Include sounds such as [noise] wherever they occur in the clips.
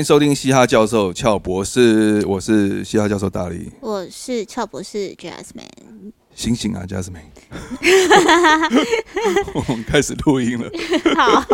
欢迎收听嘻哈教授俏博士，我是嘻哈教授大力。我是俏博士 Jasmine。醒醒啊，Jasmine！[laughs] 我们开始录音了。好，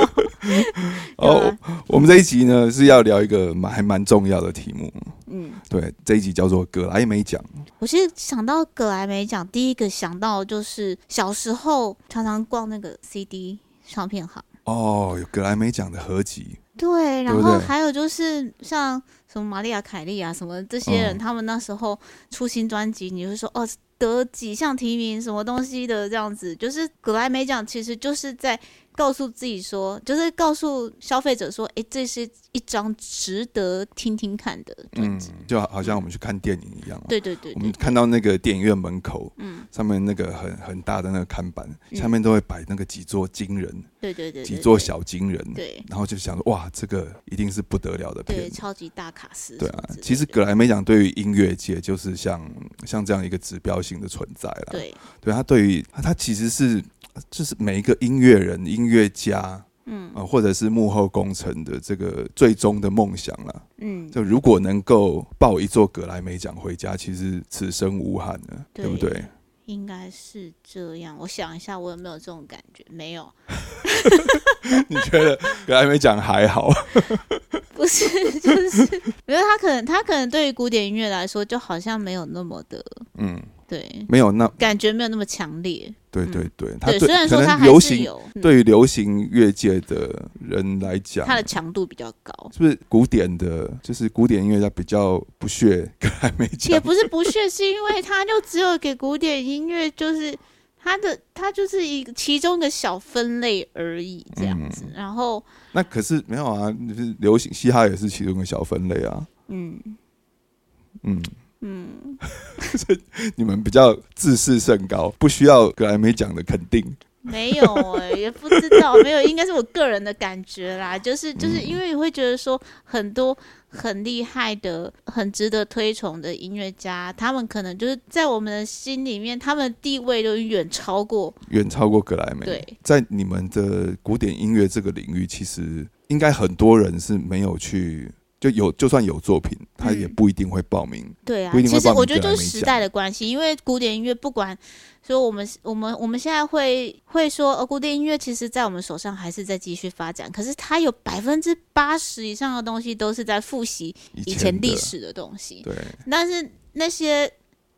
[laughs] 哦，我们这一集呢是要聊一个蛮还蛮重要的题目。嗯，对，这一集叫做葛莱美奖。我其实想到葛莱美奖，第一个想到就是小时候常常逛那个 CD 唱片行。哦，有葛莱美奖的合集。对，然后还有就是像什么玛丽亚凯莉啊，什么这些人，他们那时候出新专辑，你会说哦。得几项提名，什么东西的这样子，就是格莱美奖，其实就是在。告诉自己说，就是告诉消费者说，哎，这是一张值得听听看的专辑，就好像我们去看电影一样。对对对，我们看到那个电影院门口，嗯，上面那个很很大的那个看板，下面都会摆那个几座金人，对对对，几座小金人，对，然后就想说，哇，这个一定是不得了的片，超级大卡司。对啊，其实格莱美奖对于音乐界就是像像这样一个指标性的存在了。对，对他对于他其实是。就是每一个音乐人、音乐家，嗯，啊，或者是幕后工程的这个最终的梦想了，嗯，就如果能够抱一座格莱美奖回家，其实此生无憾了，对不对？应该是这样。我想一下，我有没有这种感觉？没有。[laughs] 你觉得格莱美奖还好？[laughs] 不是，就是因为他可能，他可能对于古典音乐来说，就好像没有那么的，嗯。对，没有那感觉没有那么强烈。对对对，对，虽然说它流行对于流行乐界的人来讲，它的强度比较高。是不是古典的，就是古典音乐家比较不屑，还没讲。也不是不屑，是因为他就只有给古典音乐，就是他的他就是一个其中的小分类而已，这样子。然后那可是没有啊，就是流行嘻哈也是其中的小分类啊。嗯嗯。嗯，[laughs] 你们比较自视甚高，不需要格莱美奖的肯定。没有哎，也不知道，没有，应该是我个人的感觉啦。[laughs] 就是就是因为你会觉得说，很多很厉害的、很值得推崇的音乐家，他们可能就是在我们的心里面，他们的地位都远超过远超过格莱美。对，在你们的古典音乐这个领域，其实应该很多人是没有去。就有就算有作品，他也不一定会报名。对啊，其实我觉得就是时代的关系，因为古典音乐不管说我们我们我们现在会会说，呃，古典音乐其实，在我们手上还是在继续发展。可是它有百分之八十以上的东西都是在复习以前历史的东西。对，[laughs] 但是那些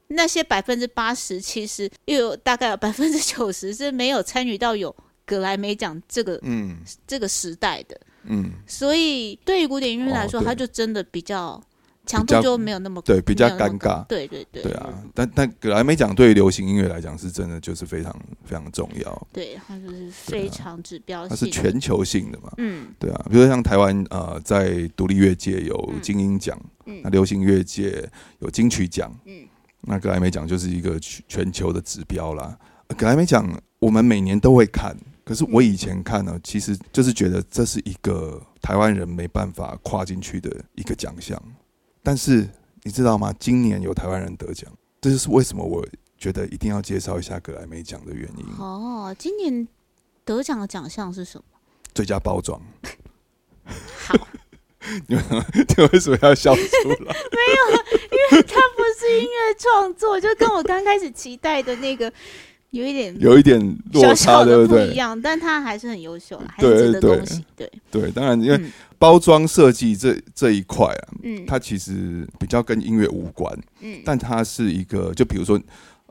那些百分之八十，其实又有大概有百分之九十是没有参与到有格莱美奖这个嗯这个时代的。嗯，所以对于古典音乐来说，它就真的比较强度就没有那么对，比较尴尬。对对对，对啊。但但格莱美奖对于流行音乐来讲，是真的就是非常非常重要。对，它就是非常指标性，它是全球性的嘛。嗯，对啊。比如说像台湾呃，在独立乐界有金鹰奖，那流行乐界有金曲奖，嗯，那格莱美奖就是一个全球的指标啦。格莱美奖我们每年都会看。可是我以前看呢，其实就是觉得这是一个台湾人没办法跨进去的一个奖项。但是你知道吗？今年有台湾人得奖，这就是为什么我觉得一定要介绍一下格莱美奖的原因。哦，今年得奖的奖项是什么？最佳包装。好，[laughs] 你们 [laughs] 你为什么要笑出来？[laughs] 没有，因为它不是音乐创作，就跟我刚开始期待的那个。有一点，有一点落差，对不对？一样，但他还是很优秀，还是值得恭喜。对对，当然，因为包装设计这这一块啊，嗯，它其实比较跟音乐无关，嗯，但它是一个，就比如说。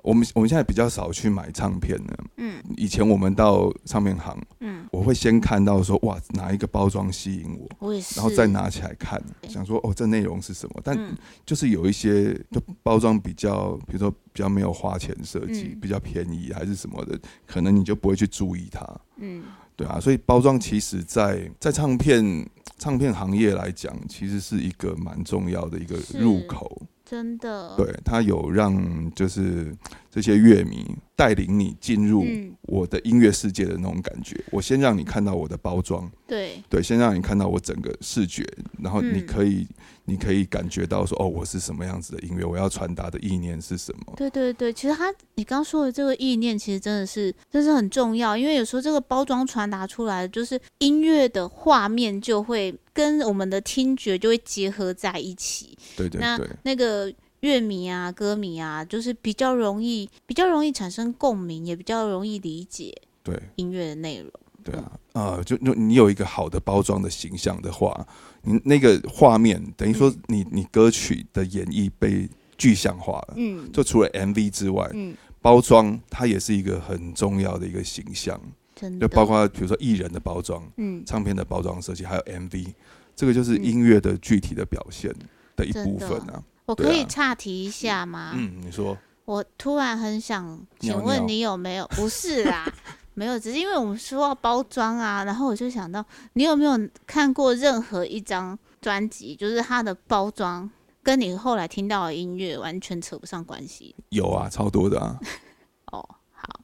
我们我们现在比较少去买唱片了。嗯，以前我们到唱片行，嗯，我会先看到说哇哪一个包装吸引我，我然后再拿起来看，想说哦这内容是什么？但就是有一些就包装比较，比如说比较没有花钱设计，比较便宜还是什么的，可能你就不会去注意它。嗯，对啊，所以包装其实，在在唱片唱片行业来讲，其实是一个蛮重要的一个入口。真的，对他有让就是这些乐迷带领你进入我的音乐世界的那种感觉。我先让你看到我的包装，对对，先让你看到我整个视觉，然后你可以你可以感觉到说，哦，我是什么样子的音乐，我要传达的意念是什么？对对对，其实他你刚说的这个意念，其实真的是真是很重要，因为有时候这个包装传达出来，就是音乐的画面就会跟我们的听觉就会结合在一起。对对对，那个。乐迷啊，歌迷啊，就是比较容易，比较容易产生共鸣，也比较容易理解对音乐的内容。对啊，呃，就就你有一个好的包装的形象的话，你那个画面等于说你你歌曲的演绎被具象化了。嗯，就除了 MV 之外，嗯，包装它也是一个很重要的一个形象。真的，就包括比如说艺人的包装，嗯，唱片的包装设计，还有 MV，这个就是音乐的具体的表现的一部分啊。我可以岔题一下吗？嗯，你说。我突然很想请问你有没有？[laughs] 不是啦，没有，只是因为我们说要包装啊，然后我就想到，你有没有看过任何一张专辑，就是它的包装跟你后来听到的音乐完全扯不上关系？有啊，超多的啊。[laughs] 哦，好。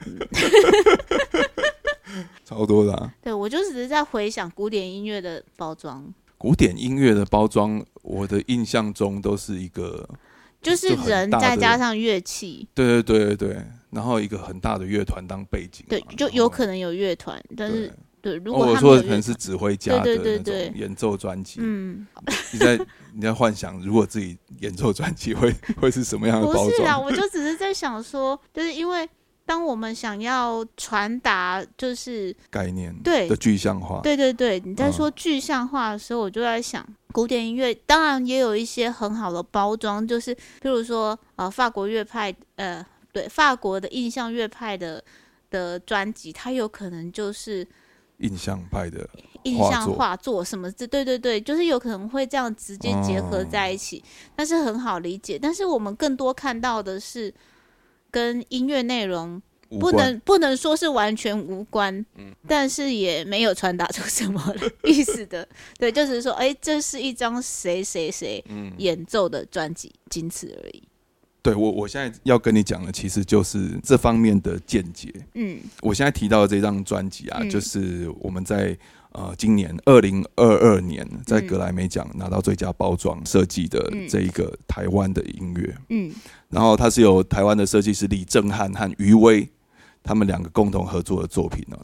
[laughs] 超多的。啊。对，我就只是在回想古典音乐的包装。古典音乐的包装，我的印象中都是一个，就是人再加上乐器，对对对对对，然后一个很大的乐团当背景，对，就有可能有乐团，但是对，如果我说可能是指挥家的那种演奏专辑，嗯，你在你在幻想，如果自己演奏专辑会会是什么样的包装？不是啊，我就只是在想说，就是因为。当我们想要传达就是概念对的具象化，对对对，你在说具象化的时候，我就在想，古典音乐当然也有一些很好的包装，就是譬如说呃法国乐派，呃对法国的印象乐派的的专辑，它有可能就是印象派的印象画作什么，这对对对，就是有可能会这样直接结合在一起，但是很好理解。但是我们更多看到的是。跟音乐内容不能不能说是完全无关，嗯，但是也没有传达出什么 [laughs] 意思的，对，就是说，哎，这是一张谁谁谁演奏的专辑，仅此而已。对我，我现在要跟你讲的，其实就是这方面的见解。嗯，我现在提到的这张专辑啊，就是我们在呃今年二零二二年在格莱美奖拿到最佳包装设计的这一个台湾的音乐。嗯。然后它是由台湾的设计师李正汉和余威他们两个共同合作的作品呢，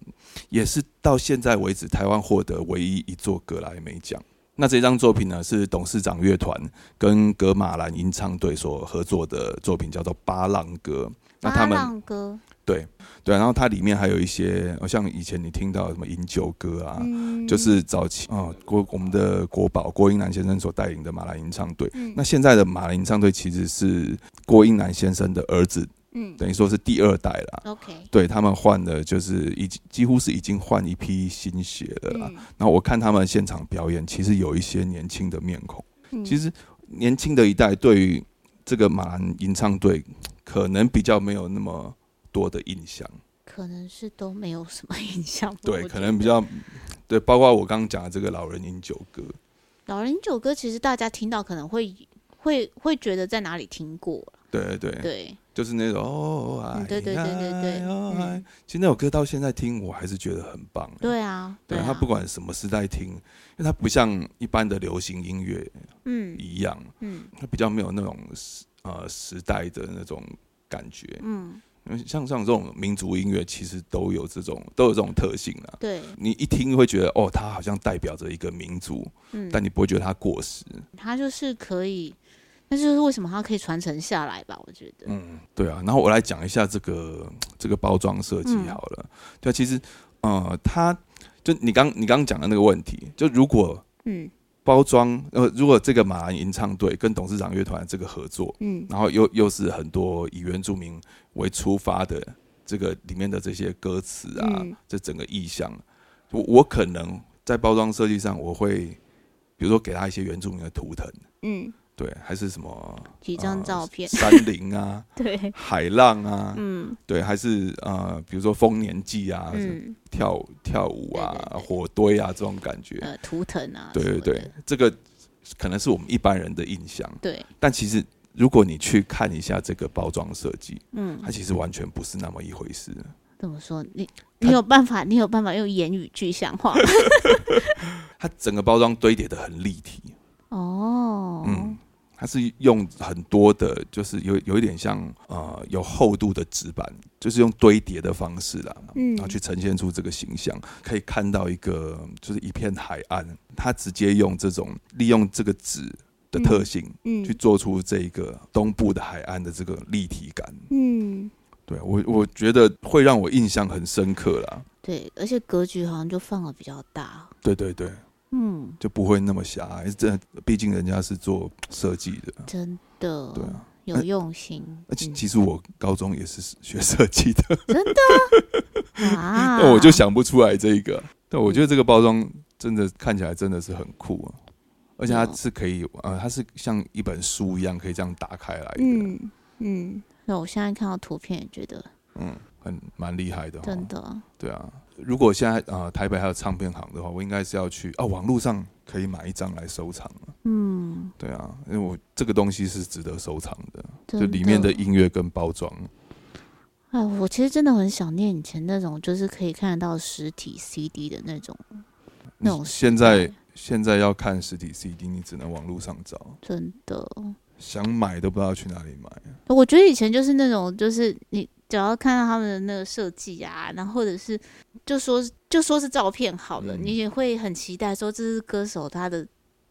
也是到现在为止台湾获得唯一一座格莱美奖。那这张作品呢是董事长乐团跟格马兰吟唱队所合作的作品，叫做《巴浪歌》。那他们歌。对对，然后它里面还有一些，像以前你听到什么饮酒歌啊，就是早期啊国我们的国宝郭英男先生所带领的马来吟唱队。那现在的马来吟唱队其实是郭英男先生的儿子，嗯，等于说是第二代了。OK，对他们换的就是已经几乎是已经换一批新血了啦。然后我看他们现场表演，其实有一些年轻的面孔。其实年轻的一代对于这个马兰吟唱队可能比较没有那么。多的印象，可能是都没有什么印象。对，可能比较对，包括我刚刚讲的这个《老人饮酒歌》。《老人饮酒歌》其实大家听到可能会会会觉得在哪里听过。对对对，就是那种哦，对对对对对。其实那首歌到现在听，我还是觉得很棒。对啊，对他不管什么时代听，因为他不像一般的流行音乐嗯一样嗯，他比较没有那种时呃时代的那种感觉嗯。像像这种民族音乐，其实都有这种都有这种特性啊。对，你一听会觉得哦，它好像代表着一个民族，嗯，但你不会觉得它过时。它就是可以，那就是为什么它可以传承下来吧？我觉得。嗯，对啊。然后我来讲一下这个这个包装设计好了。对，其实呃，它就你刚你刚刚讲的那个问题，就如果嗯。包装呃，如果这个马兰吟唱队跟董事长乐团这个合作，嗯，然后又又是很多以原住民为出发的这个里面的这些歌词啊，这整个意象，我我可能在包装设计上，我会比如说给他一些原住民的图腾，嗯。对，还是什么几张照片，山林啊，[laughs] 对，海浪啊，嗯，对，还是呃，比如说丰年祭啊，跳跳舞啊，火堆啊，这种感觉，呃，图腾啊，对对对，这个可能是我们一般人的印象，对，但其实如果你去看一下这个包装设计，嗯，它其实完全不是那么一回事。怎么说？你你有办法？你有办法用言语具象化？[laughs] 它整个包装堆叠的很立体。哦，嗯，它是用很多的，就是有有一点像呃有厚度的纸板，就是用堆叠的方式啦，嗯，然后去呈现出这个形象。可以看到一个就是一片海岸，它直接用这种利用这个纸的特性，嗯，去做出这个东部的海岸的这个立体感，嗯。对我，我觉得会让我印象很深刻啦。对，而且格局好像就放的比较大。对对对，嗯，就不会那么狭隘。这毕竟人家是做设计的，真的。对啊，有用心。而且其实我高中也是学设计的，[laughs] 真的 [laughs] 啊。那我就想不出来这一个。但我觉得这个包装真的看起来真的是很酷啊，而且它是可以，呃，它是像一本书一样可以这样打开来的。嗯嗯。那我现在看到图片也觉得，嗯，很蛮厉害的，真的。对啊，如果现在呃台北还有唱片行的话，我应该是要去哦，网络上可以买一张来收藏嗯，对啊，因为我这个东西是值得收藏的，就里面的音乐跟包装。哎，我其实真的很想念以前那种，就是可以看得到实体 CD 的那种，那种。现在现在要看实体 CD，你只能网络上找。真的。想买都不知道去哪里买。我觉得以前就是那种，就是你只要看到他们的那个设计啊，然后或者是就说就说是照片好了，你也会很期待说这是歌手他的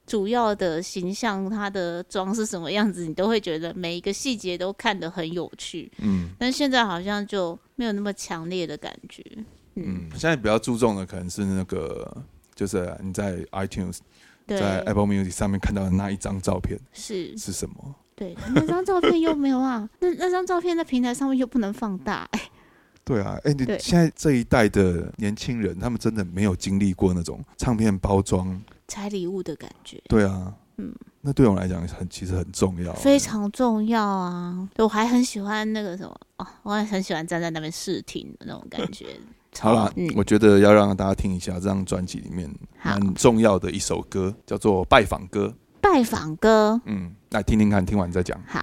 主要的形象，他的妆是什么样子，你都会觉得每一个细节都看得很有趣。嗯，但现在好像就没有那么强烈的感觉。嗯，现在比较注重的可能是那个，就是你在 iTunes。在 Apple Music 上面看到的那一张照片是是什么？对，那张照片又没有啊，那那张照片在平台上面又不能放大。对啊，哎，你现在这一代的年轻人，他们真的没有经历过那种唱片包装拆礼物的感觉。对啊，嗯，那对我来讲很其实很重要，非常重要啊！我还很喜欢那个什么哦，我还很喜欢站在那边试听的那种感觉。[laughs] 好了，我觉得要让大家听一下这张专辑里面很重要的一首歌，叫做《拜访歌》。拜访歌，嗯，来听听看，听完再讲。好。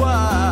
why.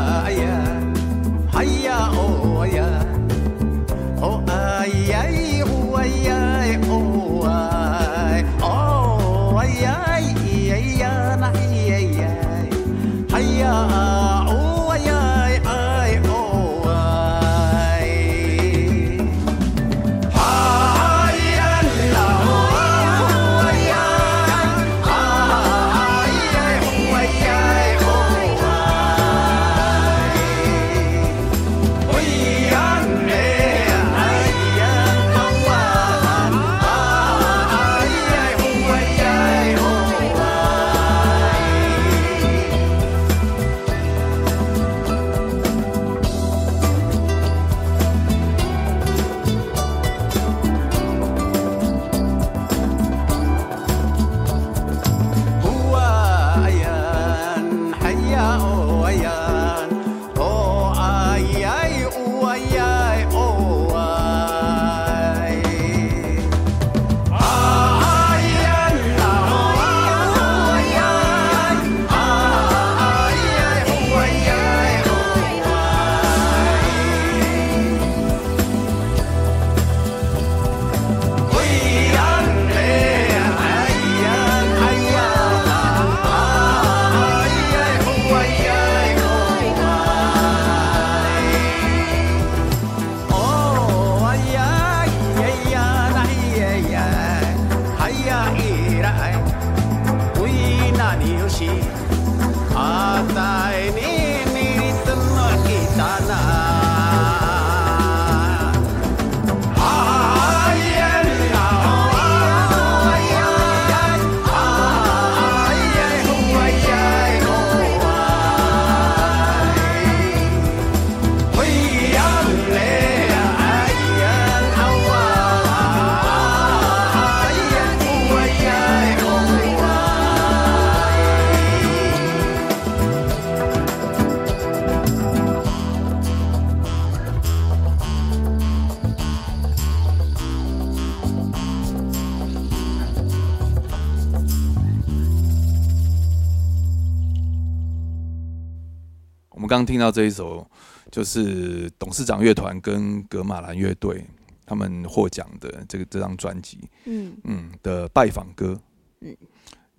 刚听到这一首，就是董事长乐团跟格马兰乐队他们获奖的这个这张专辑，嗯嗯的拜访歌，嗯，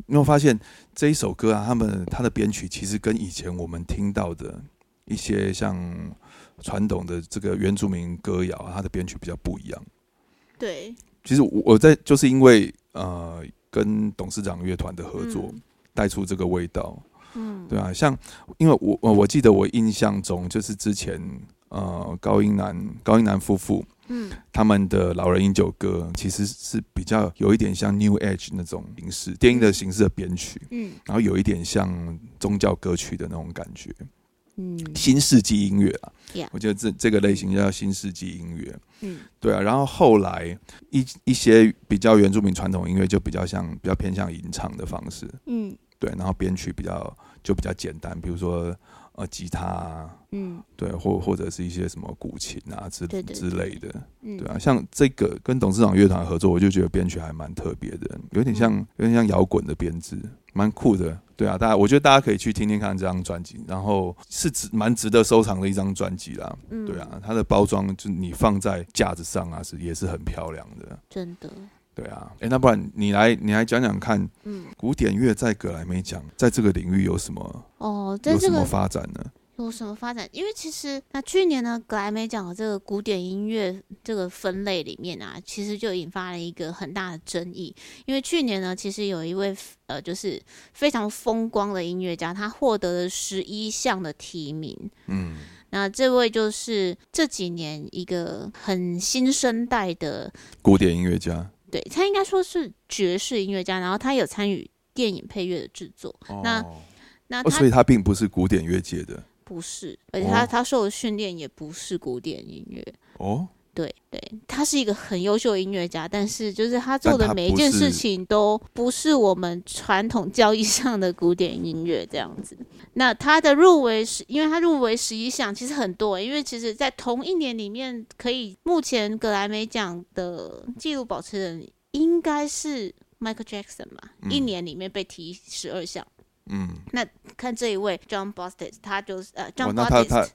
你有发现这一首歌啊，他们他的编曲其实跟以前我们听到的一些像传统的这个原住民歌谣，它的编曲比较不一样。对，其实我在就是因为呃跟董事长乐团的合作，带出这个味道。嗯，对啊，像因为我我记得我印象中就是之前呃高音男高音男夫妇，嗯，他们的老人饮酒歌其实是比较有一点像 New Age 那种形式电音的形式的编曲，嗯，然后有一点像宗教歌曲的那种感觉，嗯，新世纪音乐啊，我觉得这这个类型叫新世纪音乐，嗯，对啊，然后后来一一些比较原住民传统音乐就比较像比较偏向吟唱的方式，嗯。对，然后编曲比较就比较简单，比如说呃吉他，嗯，对，或或者是一些什么古琴啊之之类的，对啊，像这个跟董事长乐团合作，我就觉得编曲还蛮特别的，有点像有点像摇滚的编制，蛮酷的。对啊，大家我觉得大家可以去听听看这张专辑，然后是值蛮值得收藏的一张专辑啦。对啊，它的包装就你放在架子上啊，是也是很漂亮的，真的。对啊，哎，那不然你来，你来讲讲看，嗯，古典乐在格莱美奖在这个领域有什么哦，有什么发展呢？有什么发展？因为其实那去年呢，格莱美奖的这个古典音乐这个分类里面啊，其实就引发了一个很大的争议。因为去年呢，其实有一位呃，就是非常风光的音乐家，他获得了十一项的提名。嗯，那这位就是这几年一个很新生代的古典音乐家。对他应该说是爵士音乐家，然后他有参与电影配乐的制作。那那所以他并不是古典乐界的，不是，而且他他受的训练也不是古典音乐。哦。对对，他是一个很优秀的音乐家，但是就是他做的每一件事情都不是我们传统教义上的古典音乐这样子。那他的入围是，因为他入围十一项，其实很多，因为其实在同一年里面，可以目前格莱美奖的纪录保持人应该是 Michael Jackson 嘛，一年里面被提十二项。嗯，那看这一位 John Bostis，他就是呃 John Bostis。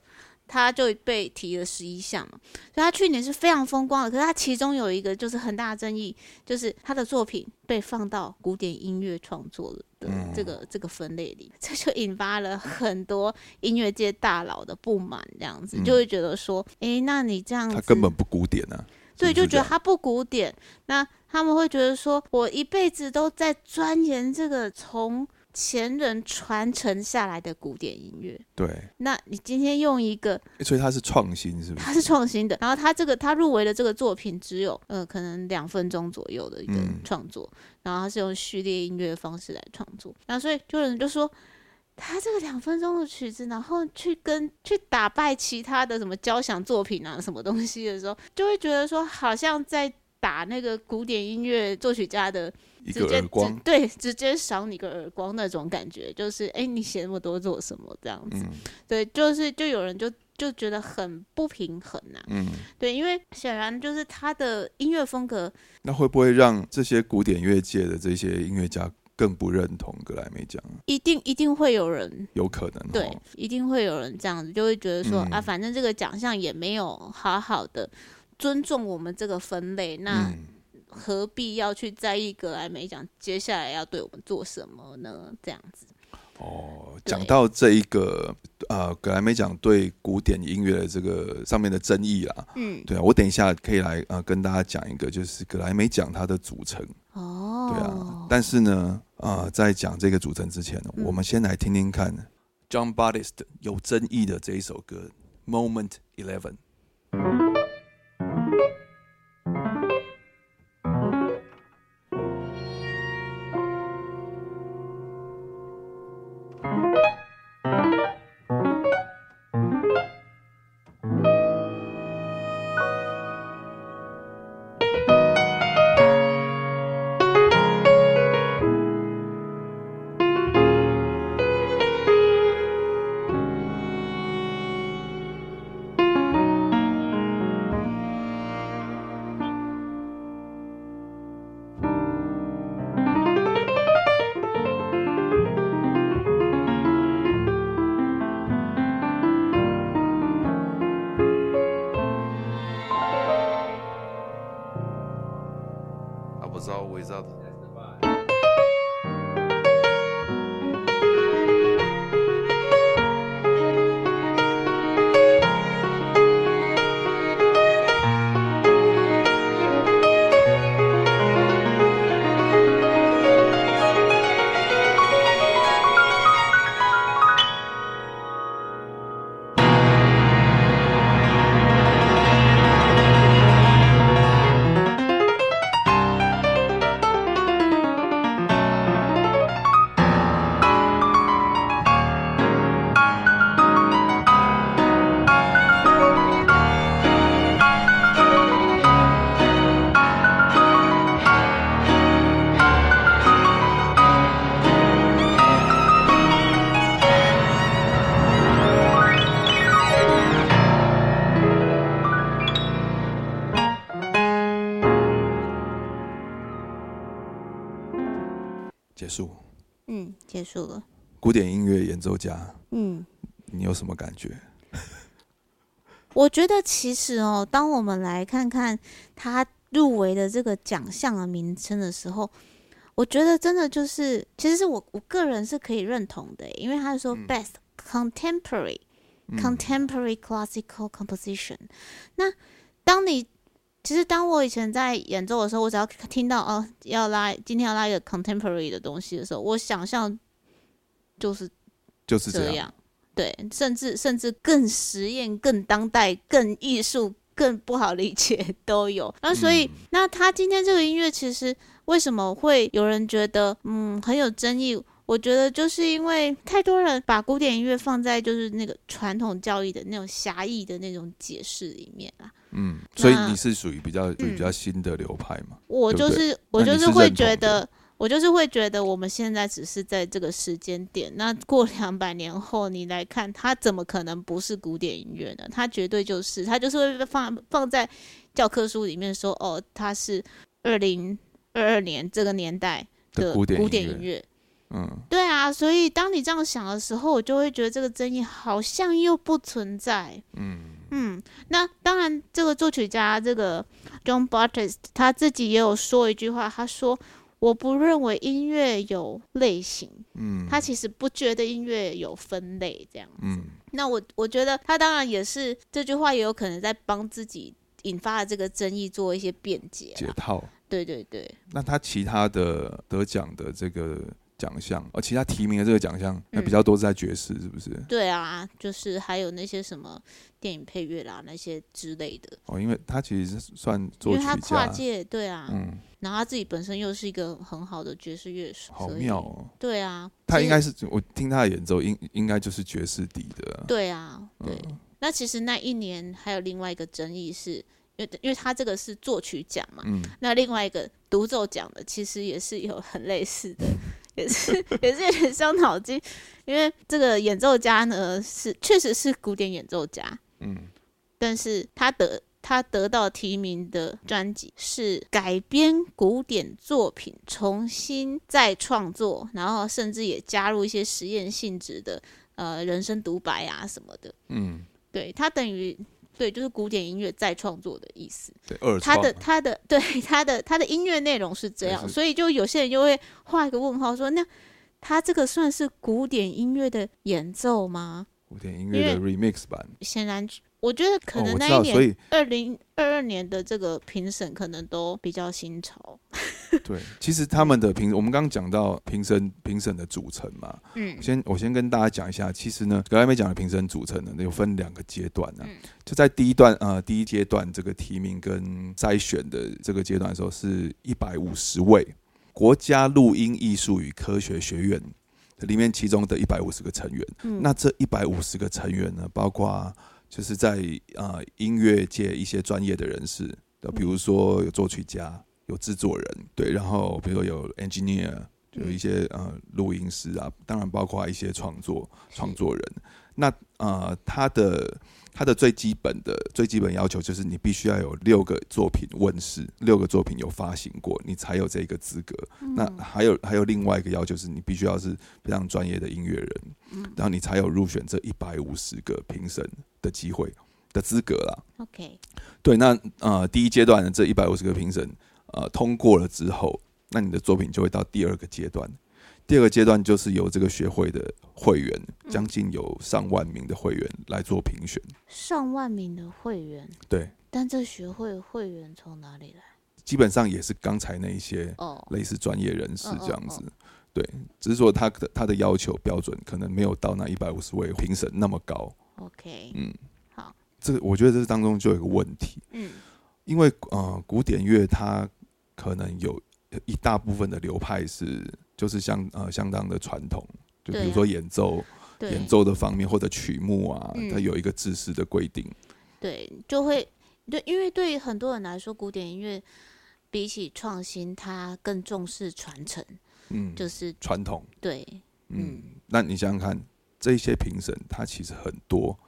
他就被提了十一项嘛，所以他去年是非常风光的。可是他其中有一个就是很大的争议，就是他的作品被放到古典音乐创作的这个这个分类里，这就引发了很多音乐界大佬的不满，这样子就会觉得说，哎，那你这样他根本不古典啊，所以就觉得他不古典。那他们会觉得说，我一辈子都在钻研这个从。前人传承下来的古典音乐，对。那你今天用一个，所以它是创新，是不是？它是创新的。然后他这个他入围的这个作品只有呃可能两分钟左右的一个创作，然后他是用序列音乐的方式来创作。然后所以就有人就说，他这个两分钟的曲子，然后去跟去打败其他的什么交响作品啊什么东西的时候，就会觉得说好像在打那个古典音乐作曲家的。直接对，直接赏你个耳光那种感觉，就是哎，你写那么多做什么这样子？对，就是就有人就就觉得很不平衡呐。嗯，对，因为显然就是他的音乐风格，那会不会让这些古典乐界的这些音乐家更不认同格莱美奖？一定一定会有人，有可能对，一定会有人这样子，就会觉得说啊，反正这个奖项也没有好好的尊重我们这个分类，那。何必要去在意格莱美奖接下来要对我们做什么呢？这样子。哦，讲到这一个呃，格莱美奖对古典音乐的这个上面的争议啦，嗯，对啊，我等一下可以来呃跟大家讲一个，就是格莱美奖它的组成。哦，对啊，但是呢，啊，在讲这个组成之前呢，我们先来听听看 John Baptist 有争议的这一首歌《Moment Eleven》。束了。古典音乐演奏家，嗯，你有什么感觉？[laughs] 我觉得其实哦，当我们来看看他入围的这个奖项的名称的时候，我觉得真的就是，其实是我我个人是可以认同的，因为他说 Best Contemporary Contemporary Classical Composition。那当你其实，当我以前在演奏的时候，我只要听到哦，要拉今天要拉一个 contemporary 的东西的时候，我想象就是就是这样，对，甚至甚至更实验、更当代、更艺术、更不好理解都有。那所以，那他今天这个音乐，其实为什么会有人觉得嗯很有争议？我觉得就是因为太多人把古典音乐放在就是那个传统教育的那种狭义的那种解释里面啊。嗯，所以你是属于比较比较新的流派嘛？我就是我就是会觉得，我就是会觉得，我们现在只是在这个时间点，那过两百年后你来看，它怎么可能不是古典音乐呢？它绝对就是，它就是会被放放在教科书里面说，哦，它是二零二二年这个年代的古典音乐。嗯，对啊，所以当你这样想的时候，我就会觉得这个争议好像又不存在。嗯。嗯，那当然，这个作曲家这个 John Bartes 他自己也有说一句话，他说：“我不认为音乐有类型，嗯，他其实不觉得音乐有分类这样子。”嗯，那我我觉得他当然也是这句话也有可能在帮自己引发了这个争议做一些辩解解套。对对对。那他其他的得奖的这个。奖项，而其他提名的这个奖项，那比较多是在爵士，是不是？对啊，就是还有那些什么电影配乐啦，那些之类的。哦，因为他其实是算作曲家，跨界，对啊，嗯，然后他自己本身又是一个很好的爵士乐手，好妙哦。对啊，他应该是我听他的演奏，应应该就是爵士底的。对啊，对。那其实那一年还有另外一个争议是，因为因为他这个是作曲奖嘛，嗯，那另外一个独奏奖的其实也是有很类似的。也是 [laughs] 也是有点伤脑筋，因为这个演奏家呢是确实是古典演奏家，嗯，但是他得他得到提名的专辑是改编古典作品，重新再创作，然后甚至也加入一些实验性质的呃人生独白啊什么的，嗯，对他等于。对，就是古典音乐再创作的意思。对，他的他的对他的他的音乐内容是这样，所以就有些人就会画一个问号，说那他这个算是古典音乐的演奏吗？古典音乐的 remix 版，显然。我觉得可能那一年二零二二年的这个评审可能都比较新潮。[laughs] 对，其实他们的评，我们刚刚讲到评审评审的组成嘛，嗯，先我先跟大家讲一下，其实呢，格莱美奖的评审组成呢，有分两个阶段呢，就在第一段呃第一阶段这个提名跟筛选的这个阶段的时候，是一百五十位国家录音艺术与科学学院里面其中的一百五十个成员，那这一百五十个成员呢，包括。就是在啊音乐界一些专业的人士，比如说有作曲家、有制作人，对，然后比如说有 engineer，有一些呃录音师啊，当然包括一些创作创作人。那呃他的他的最基本的最基本要求就是你必须要有六个作品问世，六个作品有发行过，你才有这个资格。那还有还有另外一个要求是，你必须要是非常专业的音乐人，然后你才有入选这一百五十个评审。的机会的资格啦。OK，对，那呃，第一阶段的这一百五十个评审，呃通过了之后，那你的作品就会到第二个阶段。第二个阶段就是由这个学会的会员，将近有上万名的会员来做评选。上万名的会员，对。但这学会会员从哪里来？基本上也是刚才那一些哦，类似专业人士这样子。对，只是说他的他的要求标准可能没有到那一百五十位评审那么高。OK，嗯，好，这个我觉得这当中就有一个问题。嗯，因为呃，古典乐它可能有一大部分的流派是。就是相呃相当的传统，就比如说演奏，演奏的方面或者曲目啊，它有一个知识的规定。对，就会对，因为对于很多人来说，古典音乐比起创新，它更重视传承。嗯，就是传统。对，嗯，那你想想看，这些评审他其实很多，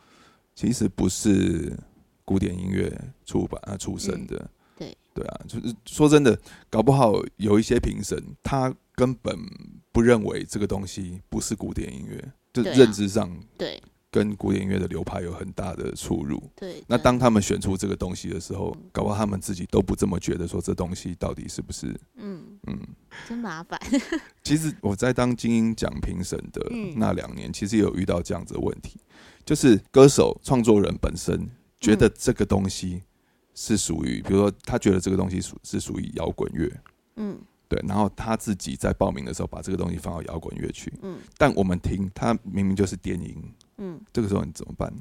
其实不是古典音乐出版啊出身的。对，对啊，就是说真的，搞不好有一些评审他。根本不认为这个东西不是古典音乐，就认知上对。跟古典音乐的流派有很大的出入。对，那当他们选出这个东西的时候，搞不好他们自己都不这么觉得，说这东西到底是不是？嗯。嗯，真麻烦。[laughs] 其实我在当精英奖评审的那两年，其实也有遇到这样子的问题，就是歌手创作人本身觉得这个东西是属于，比如说他觉得这个东西属是属于摇滚乐，嗯。对，然后他自己在报名的时候把这个东西放到摇滚乐去，嗯，但我们听他明明就是电音，嗯，这个时候你怎么办？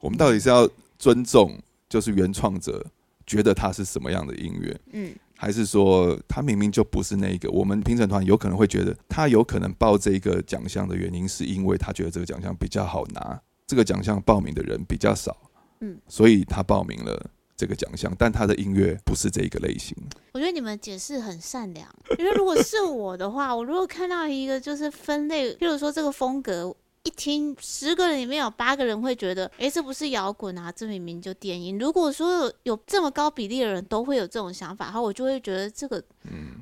我们到底是要尊重就是原创者觉得他是什么样的音乐，嗯，还是说他明明就不是那个？我们评审团有可能会觉得他有可能报这个奖项的原因是因为他觉得这个奖项比较好拿，这个奖项报名的人比较少，嗯，所以他报名了。这个奖项，但他的音乐不是这一个类型。我觉得你们解释很善良，因为如果是我的话，我如果看到一个就是分类，譬如说这个风格，一听十个人里面有八个人会觉得，哎，这不是摇滚啊，这明明就电音。如果说有这么高比例的人都会有这种想法，然后我就会觉得这个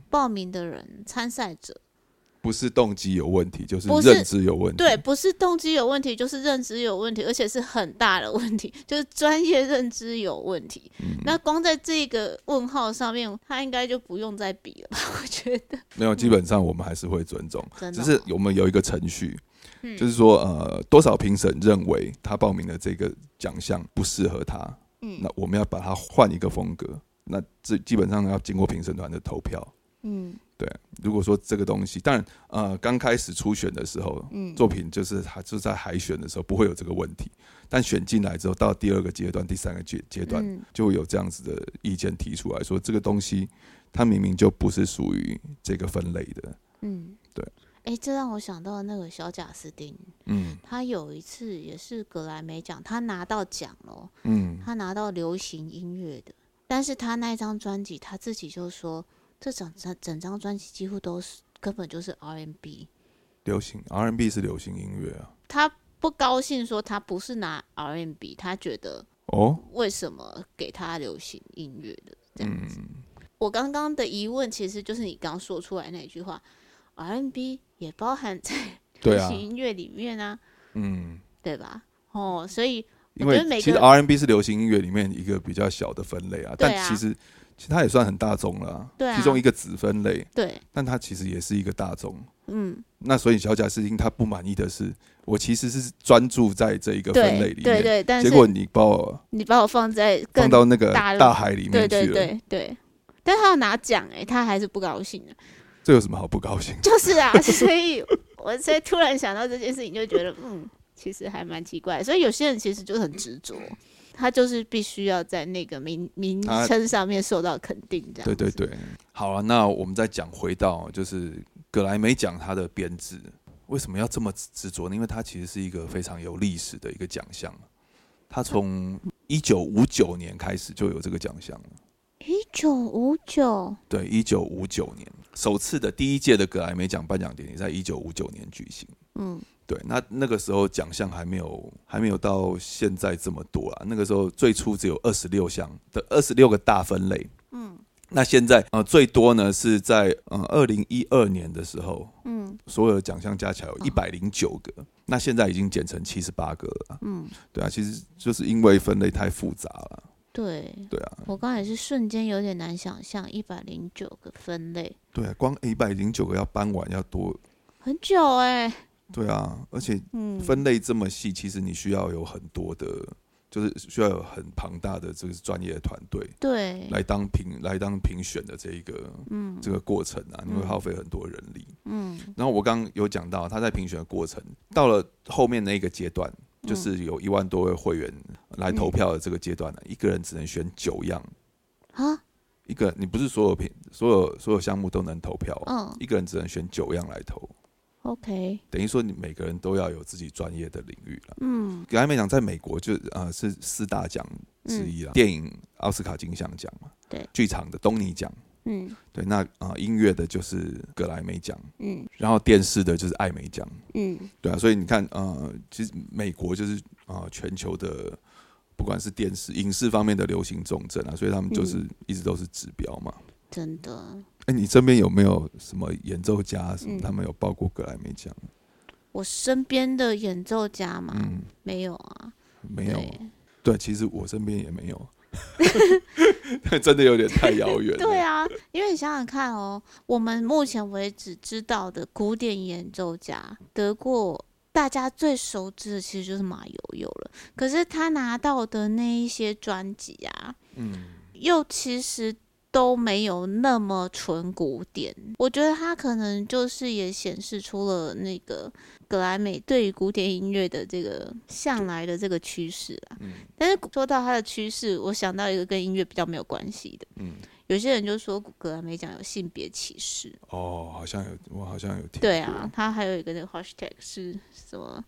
报名的人参赛者。不是动机有问题，就是认知有问题。对，不是动机有问题，就是认知有问题，而且是很大的问题，[laughs] 就是专业认知有问题。那光在这个问号上面，他应该就不用再比了吧？[laughs] 我觉得没有，基本上我们还是会尊重，只是我们有一个程序，就是说呃，多少评审认为他报名的这个奖项不适合他，嗯，那我们要把它换一个风格，那这基本上要经过评审团的投票，嗯。对，如果说这个东西，当然，呃，刚开始初选的时候，嗯，作品就是还就在海选的时候不会有这个问题，但选进来之后，到第二个阶段、第三个阶阶段，就会有这样子的意见提出来说，这个东西它明明就不是属于这个分类的，嗯，对。哎，这让我想到那个小贾斯汀，嗯，他有一次也是格莱美奖，他拿到奖了，嗯，他拿到流行音乐的，但是他那张专辑他自己就说。这整整整张专辑几乎都是根本就是 R&B，流行 R&B 是流行音乐啊。他不高兴说他不是拿 R&B，他觉得哦，为什么给他流行音乐的这样子？我刚刚的疑问其实就是你刚说出来那句话，R&B 也包含在 [laughs] 流行音乐里面啊，嗯，对吧？哦，所以因为其实 R&B 是流行音乐里面一个比较小的分类啊，但其实。其实它也算很大众了，其中一个子分类。对，但它其实也是一个大众。嗯，那所以小贾斯汀他不满意的是，我其实是专注在这一个分类里面，对对，但结果你把我你把我放在放到那个大海里面去了，对对对。但他要拿奖哎，他还是不高兴的。这有什么好不高兴？就是啊，[laughs] 所以我才突然想到这件事情，就觉得嗯，其实还蛮奇怪。所以有些人其实就很执着。他就是必须要在那个名名称上面受到肯定，这样。对对对，好了，那我们再讲回到就是格莱美奖它的编制，为什么要这么执着呢？因为它其实是一个非常有历史的一个奖项，它从一九五九年开始就有这个奖项了。一九五九，对，一九五九年首次的第一届的格莱美奖颁奖典礼在一九五九年举行。嗯。对，那那个时候奖项还没有还没有到现在这么多啊。那个时候最初只有二十六项的二十六个大分类。嗯，那现在呃最多呢是在呃二零一二年的时候，嗯，所有的奖项加起来有一百零九个，那现在已经减成七十八个了。嗯，对啊，其实就是因为分类太复杂了。对对啊，我刚才是瞬间有点难想象一百零九个分类，对啊，光一百零九个要搬完要多很久哎。对啊，而且分类这么细，其实你需要有很多的，就是需要有很庞大的这个专业团队，对，来当评来当评选的这一个，嗯，这个过程啊，你会耗费很多人力，嗯。然后我刚刚有讲到，他在评选的过程，到了后面那个阶段，就是有一万多位会员来投票的这个阶段呢，一个人只能选九样。啊，一个你不是所有品所有所有项目都能投票，嗯，一个人只能选九样来投。OK，等于说你每个人都要有自己专业的领域了。嗯，刚才没讲，在美国就呃是四大奖之一了，电影奥斯卡金像奖嘛，对，剧场的东尼奖，嗯，对，那啊音乐的就是格莱美奖，嗯，然后电视的就是艾美奖，嗯，对啊，所以你看呃，其实美国就是啊全球的不管是电视影视方面的流行重症啊，所以他们就是一直都是指标嘛，真的。哎，你身边有没有什么演奏家什么？他们有报过格莱美奖？我身边的演奏家嘛，没有啊，没有。对，其实我身边也没有，[laughs] 真的有点太遥远。对啊，因为你想想看哦，我们目前为止知道的古典演奏家得过大家最熟知的，其实就是马友友了。可是他拿到的那一些专辑啊，嗯，又其实。都没有那么纯古典，我觉得它可能就是也显示出了那个格莱美对于古典音乐的这个向来的这个趋势啦。嗯，但是说到它的趋势，我想到一个跟音乐比较没有关系的。嗯，有些人就说格莱美奖有性别歧视。哦，好像有，我好像有听。对啊，他还有一个那个 hashtag 是什么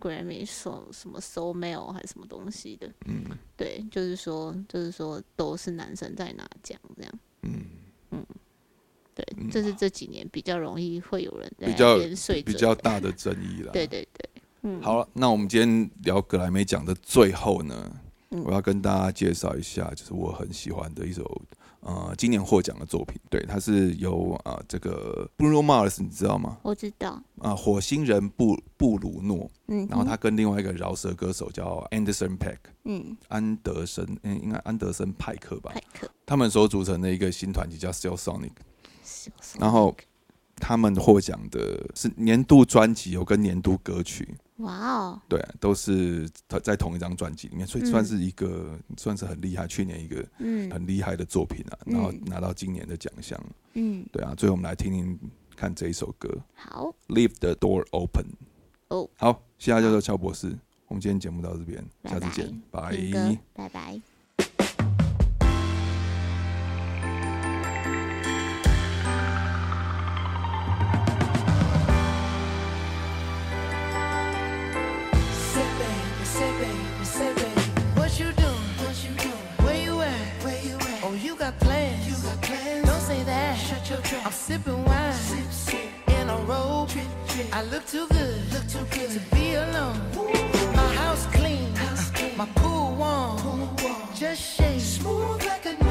？Grammy 什什么 Soul Male 还是什么东西的？嗯，对，就是说，就是说，都是男生在拿奖这样。嗯嗯，对，这是这几年比较容易会有人比较比较大的争议了。对对对，嗯，好了，那我们今天聊格莱美奖的最后呢，我要跟大家介绍一下，就是我很喜欢的一首。呃，今年获奖的作品，对，它是由啊这个 Bruno Mars，你知道吗？我知道。啊，火星人布布鲁诺，嗯，然后他跟另外一个饶舌歌手叫 Anderson Pack，嗯，安德森，嗯，应该安德森派克吧，派克，他们所组成的一个新团体叫 Still Sonic，然后他们获奖的是年度专辑，有跟年度歌曲。哇哦！对，都是他在同一张专辑里面，所以算是一个算是很厉害，去年一个嗯很厉害的作品啊，然后拿到今年的奖项。嗯，对啊，最后我们来听听看这一首歌。好，Leave the door open。哦，好，谢谢教授乔博士。我们今天节目到这边，下次见，拜拜拜。I'm sipping wine sip, sip. in a robe. I look too good, look too good to be alone. Ooh. My house clean, house clean. my pool warm. pool warm. Just shake smooth like a